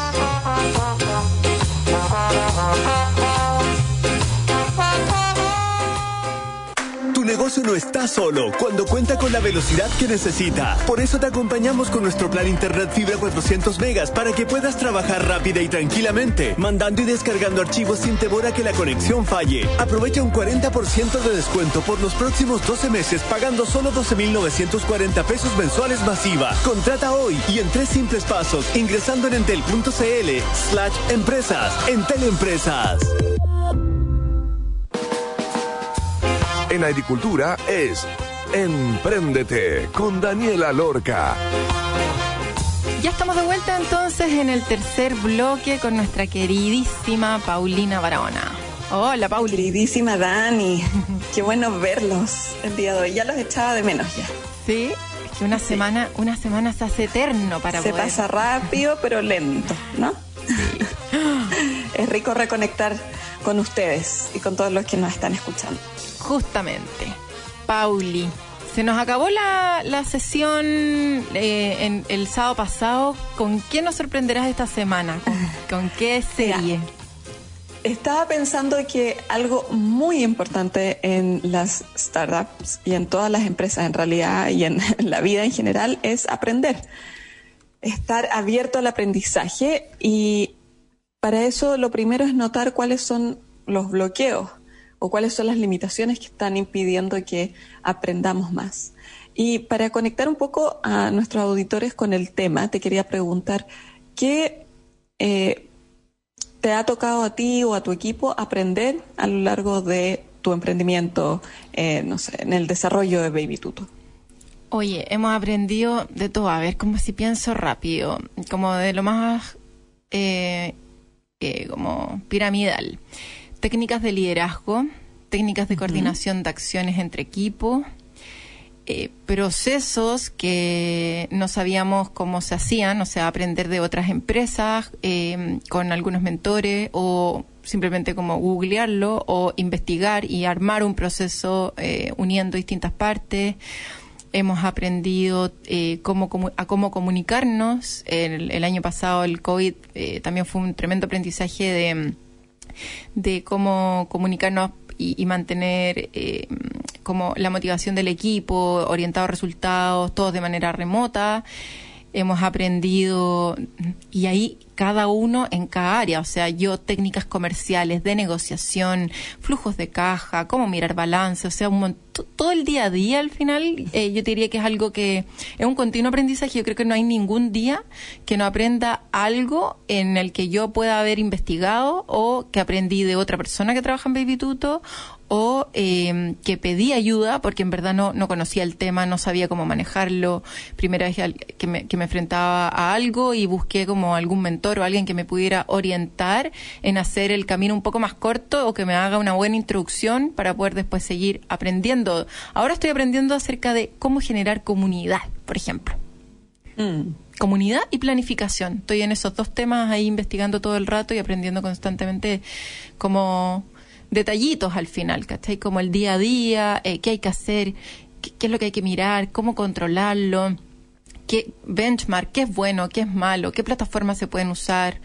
Tu negocio no está solo cuando cuenta con la velocidad que necesita. Por eso te acompañamos con nuestro plan Internet Fibra 400 megas para que puedas trabajar rápida y tranquilamente, mandando y descargando archivos sin temor a que la conexión falle. Aprovecha un 40% de descuento por los próximos 12 meses pagando solo 12.940 pesos mensuales masiva. Contrata hoy y en tres simples pasos ingresando en entel.cl slash empresas. Entel Empresas. En agricultura es Empréndete con Daniela Lorca. Ya estamos de vuelta entonces en el tercer bloque con nuestra queridísima Paulina Barahona. Hola, Pauli. Queridísima Dani, qué bueno verlos el día de hoy. Ya los echaba de menos ya. Sí, es que una semana, una semana se hace eterno para Se poder. pasa rápido, pero lento, ¿no? <laughs> es rico reconectar con ustedes y con todos los que nos están escuchando. Justamente. Pauli, se nos acabó la, la sesión eh, en el sábado pasado. ¿Con qué nos sorprenderás esta semana? ¿Con, <laughs> con qué serie? Estaba pensando que algo muy importante en las startups y en todas las empresas en realidad y en <laughs> la vida en general es aprender. Estar abierto al aprendizaje y para eso lo primero es notar cuáles son los bloqueos o cuáles son las limitaciones que están impidiendo que aprendamos más. Y para conectar un poco a nuestros auditores con el tema, te quería preguntar, ¿qué eh, te ha tocado a ti o a tu equipo aprender a lo largo de tu emprendimiento, eh, en el desarrollo de Baby Tuto? Oye, hemos aprendido de todo. A ver, como si pienso rápido, como de lo más eh, como piramidal. Técnicas de liderazgo, técnicas de coordinación de acciones entre equipos, eh, procesos que no sabíamos cómo se hacían, o sea, aprender de otras empresas eh, con algunos mentores o simplemente como googlearlo o investigar y armar un proceso eh, uniendo distintas partes. Hemos aprendido eh, cómo, a cómo comunicarnos. El, el año pasado el COVID eh, también fue un tremendo aprendizaje de, de cómo comunicarnos y, y mantener eh, como la motivación del equipo, orientado a resultados, todos de manera remota. Hemos aprendido, y ahí cada uno en cada área, o sea, yo técnicas comerciales, de negociación, flujos de caja, cómo mirar balance, o sea, un todo el día a día al final, eh, yo diría que es algo que es un continuo aprendizaje. Yo creo que no hay ningún día que no aprenda algo en el que yo pueda haber investigado o que aprendí de otra persona que trabaja en Baby Tuto o eh, que pedí ayuda porque en verdad no, no conocía el tema, no sabía cómo manejarlo. Primera vez que me, que me enfrentaba a algo y busqué como algún mentor o alguien que me pudiera orientar en hacer el camino un poco más corto o que me haga una buena introducción para poder después seguir aprendiendo. Ahora estoy aprendiendo acerca de cómo generar comunidad, por ejemplo. Comunidad y planificación. Estoy en esos dos temas ahí investigando todo el rato y aprendiendo constantemente como detallitos al final, ¿cachai? Como el día a día, eh, qué hay que hacer, qué, qué es lo que hay que mirar, cómo controlarlo, qué benchmark, qué es bueno, qué es malo, qué plataformas se pueden usar.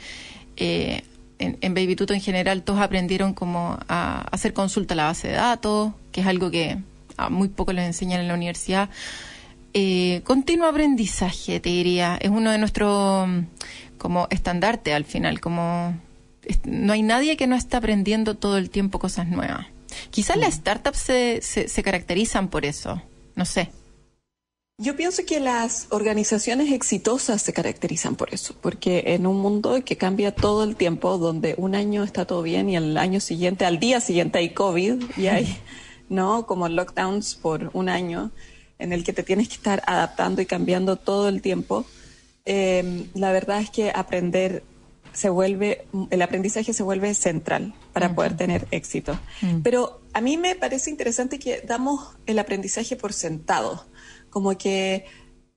Eh, en, en Baby Tuto en general todos aprendieron como a hacer consulta a la base de datos, que es algo que a muy poco les enseñan en la universidad. Eh, continuo aprendizaje, te diría, es uno de nuestros mm, como estandarte al final, como no hay nadie que no esté aprendiendo todo el tiempo cosas nuevas. Quizás las startups se, se, se caracterizan por eso, no sé. Yo pienso que las organizaciones exitosas se caracterizan por eso, porque en un mundo que cambia todo el tiempo, donde un año está todo bien y al año siguiente, al día siguiente hay COVID y hay, <laughs> ¿no? Como lockdowns por un año en el que te tienes que estar adaptando y cambiando todo el tiempo. eh, la verdad es que aprender se vuelve, el aprendizaje se vuelve central para poder tener éxito. Pero a mí me parece interesante que damos el aprendizaje por sentado, como que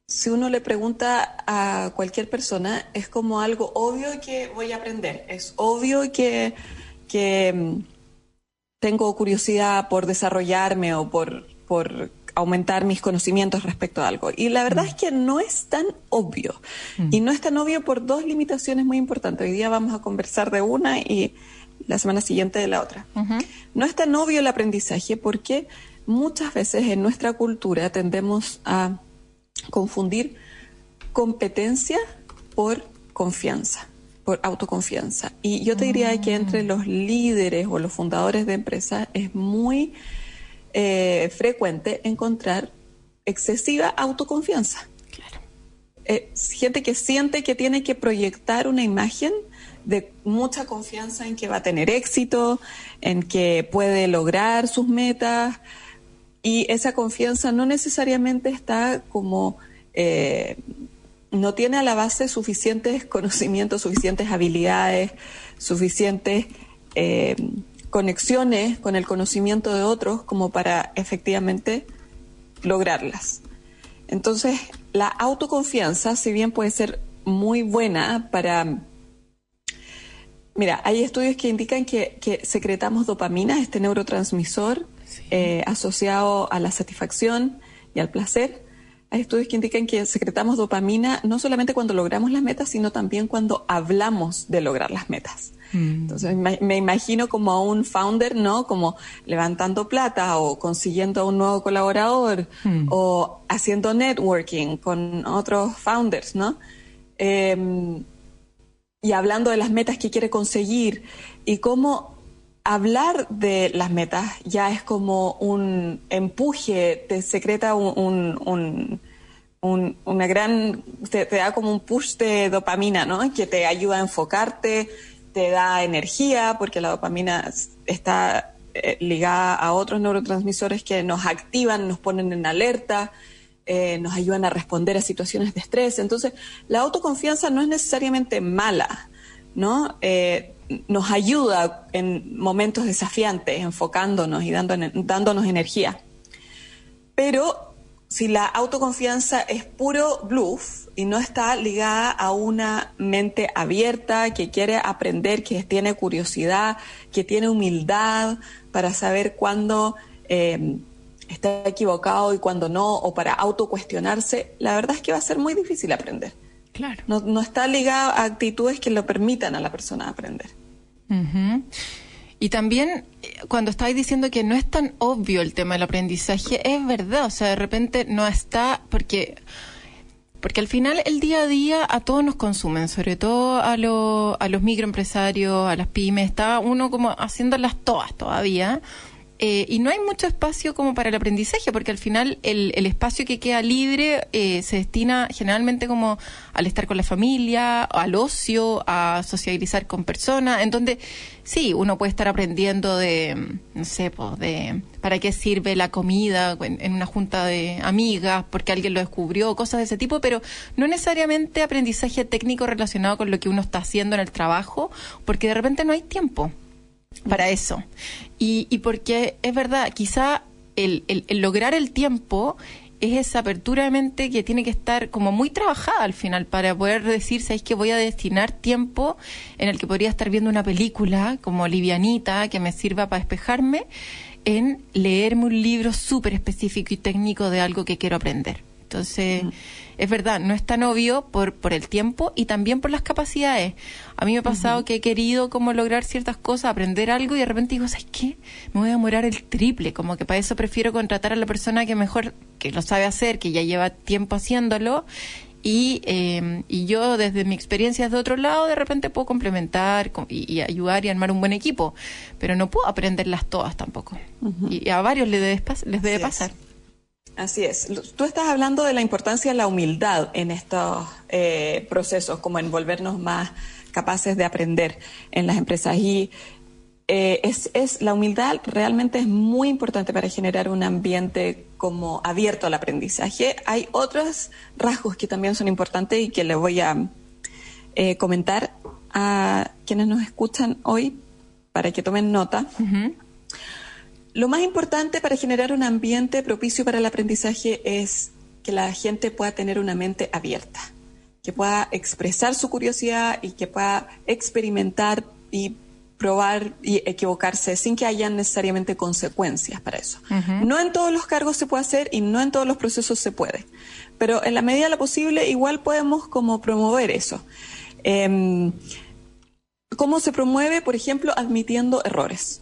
si uno le pregunta a cualquier persona, es como algo obvio que voy a aprender, es obvio que, que mm, tengo curiosidad por desarrollarme o por, por aumentar mis conocimientos respecto a algo. Y la verdad es que no es tan obvio. Y no es tan obvio por dos limitaciones muy importantes. Hoy día vamos a conversar de una y la semana siguiente de la otra. No es tan obvio el aprendizaje porque muchas veces en nuestra cultura tendemos a confundir competencia por confianza, por autoconfianza. Y yo te diría que entre los líderes o los fundadores de empresas es muy eh, frecuente encontrar excesiva autoconfianza. Eh, gente que siente que tiene que proyectar una imagen de mucha confianza en que va a tener éxito, en que puede lograr sus metas, y esa confianza no necesariamente está como, eh, no tiene a la base suficientes conocimientos, suficientes habilidades, suficientes eh, conexiones con el conocimiento de otros como para efectivamente lograrlas. Entonces, la autoconfianza, si bien puede ser muy buena para... Mira, hay estudios que indican que, que secretamos dopamina, este neurotransmisor eh, asociado a la satisfacción y al placer. Hay estudios que indican que secretamos dopamina no solamente cuando logramos las metas, sino también cuando hablamos de lograr las metas. Entonces me, me imagino como a un founder, ¿no? Como levantando plata o consiguiendo a un nuevo colaborador o haciendo networking con otros founders, ¿no? Em, y hablando de las metas que quiere conseguir y cómo hablar de las metas ya es como un empuje, te secreta un, un- un- un- una gran, te, da como un push de dopamina, ¿no? Que te ayuda a enfocarte, te da energía, porque la dopamina está eh, ligada a otros neurotransmisores que nos activan, nos ponen en alerta, eh, nos ayudan a responder a situaciones de estrés. Entonces, la autoconfianza no es necesariamente mala, ¿no? Eh, nos ayuda en momentos desafiantes, enfocándonos y dándonos, dándonos energía. Pero si la autoconfianza es puro bluff y no está ligada a una mente abierta que quiere aprender, que tiene curiosidad, que tiene humildad para saber cuándo eh, está equivocado y cuándo no, o para autocuestionarse, la verdad es que va a ser muy difícil aprender. Claro. No, no está ligada a actitudes que lo permitan a la persona aprender. Ujú. Y también eh, cuando estáis diciendo que no es tan obvio el tema del aprendizaje, es verdad, o sea, de repente no está, porque porque al final el día a día a todos nos consumen, sobre todo a, lo- a los microempresarios, a las pymes, está uno como haciéndolas todas todavía. Eh, y no hay mucho espacio como para el aprendizaje, porque al final el, el espacio que queda libre eh, se destina generalmente como al estar con la familia, al ocio, a socializar con personas, en donde sí, uno puede estar aprendiendo de, no sé, pues, de para qué sirve la comida en una junta de amigas, porque alguien lo descubrió, cosas de ese tipo, pero no necesariamente aprendizaje técnico relacionado con lo que uno está haciendo en el trabajo, porque de repente no hay tiempo para eso. Y, y porque es verdad, quizá el, lograr el tiempo es esa apertura de mente que tiene que estar como muy trabajada al final para poder decir, ¿sabéis que voy a destinar tiempo en el que podría estar viendo una película como livianita que me sirva para despejarme en leerme un libro súper específico y técnico de algo que quiero aprender? Entonces, es verdad, no es tan obvio por, por el tiempo y también por las capacidades. A mí me ha pasado que he querido como lograr ciertas cosas, aprender algo y de repente digo, ¿sabes qué? Me voy a demorar el triple, como que para eso prefiero contratar a la persona que mejor, que lo sabe hacer, que ya lleva tiempo haciéndolo y, eh, y yo desde mi experiencia de otro lado de repente puedo complementar co- y, y ayudar y armar un buen equipo, pero no puedo aprenderlas todas tampoco. y, y a varios les debe, les debe Así es. Así es. Tú estás hablando de la importancia de la humildad en estos eh, procesos, como en volvernos más capaces de aprender en las empresas. Y eh, es, la humildad realmente es muy importante para generar un ambiente como abierto al aprendizaje. Hay otros rasgos que también son importantes y que le voy a eh, comentar a quienes nos escuchan hoy para que tomen nota. Lo más importante para generar un ambiente propicio para el aprendizaje es que la gente pueda tener una mente abierta, que pueda expresar su curiosidad y que pueda experimentar y probar y equivocarse sin que hayan necesariamente consecuencias para eso. No en todos los cargos se puede hacer y no en todos los procesos se puede, pero en la medida de lo posible igual podemos como promover eso. Em, ¿Cómo se promueve? Por ejemplo, admitiendo errores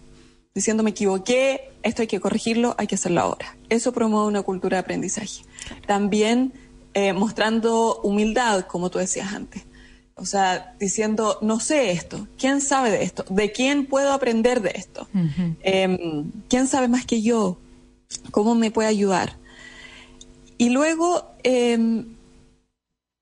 diciendo me equivoqué, esto hay que corregirlo, hay que hacerlo ahora. Eso promueve una cultura de aprendizaje. También eh, mostrando humildad, como tú decías antes. O sea, diciendo, no sé esto, ¿quién sabe de esto? ¿De quién puedo aprender de esto? Em, ¿Quién sabe más que yo? ¿Cómo me puede ayudar? Y luego, em,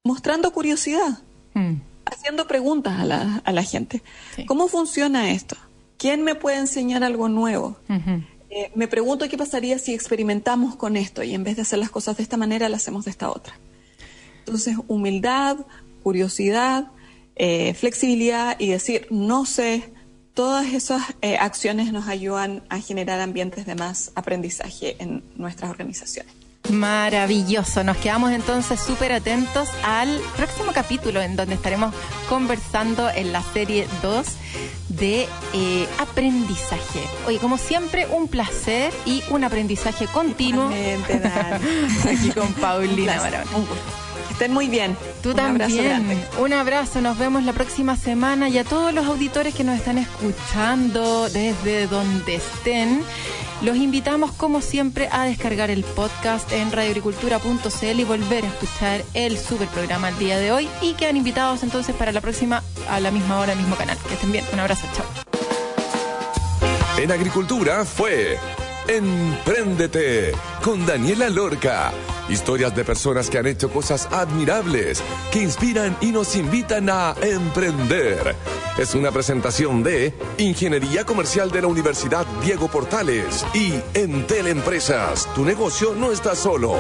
mostrando curiosidad, Mm. haciendo preguntas a la, a la gente. Sí. ¿Cómo funciona esto? ¿Quién me puede enseñar algo nuevo? Eh, me pregunto qué pasaría si experimentamos con esto y en vez de hacer las cosas de esta manera, las hacemos de esta otra. Entonces, humildad, curiosidad, eh, flexibilidad y decir, no sé, todas esas eh, acciones nos ayudan a generar ambientes de más aprendizaje en nuestras organizaciones. Maravilloso. Nos quedamos entonces súper atentos al próximo capítulo en donde estaremos conversando en la serie 2 de eh, aprendizaje. Oye, como siempre, un placer y un aprendizaje continuo <laughs> aquí con Paulina. Barahona. Un gusto. Estén muy bien. Tú Un también. abrazo grande. Un abrazo, nos vemos la próxima semana y a todos los auditores que nos están escuchando desde donde estén. Los invitamos, como siempre, a descargar el podcast en radioagricultura.cl y volver a escuchar el super programa el día de hoy. Y quedan invitados entonces para la próxima a la misma hora, mismo canal. Que estén bien. Un abrazo, chao. En agricultura fue Empréndete con Daniela Lorca. Historias de personas que han hecho cosas admirables, que inspiran y nos invitan a emprender. Es una presentación de Ingeniería Comercial de la Universidad Diego Portales y Entel Empresas. Tu negocio no está solo.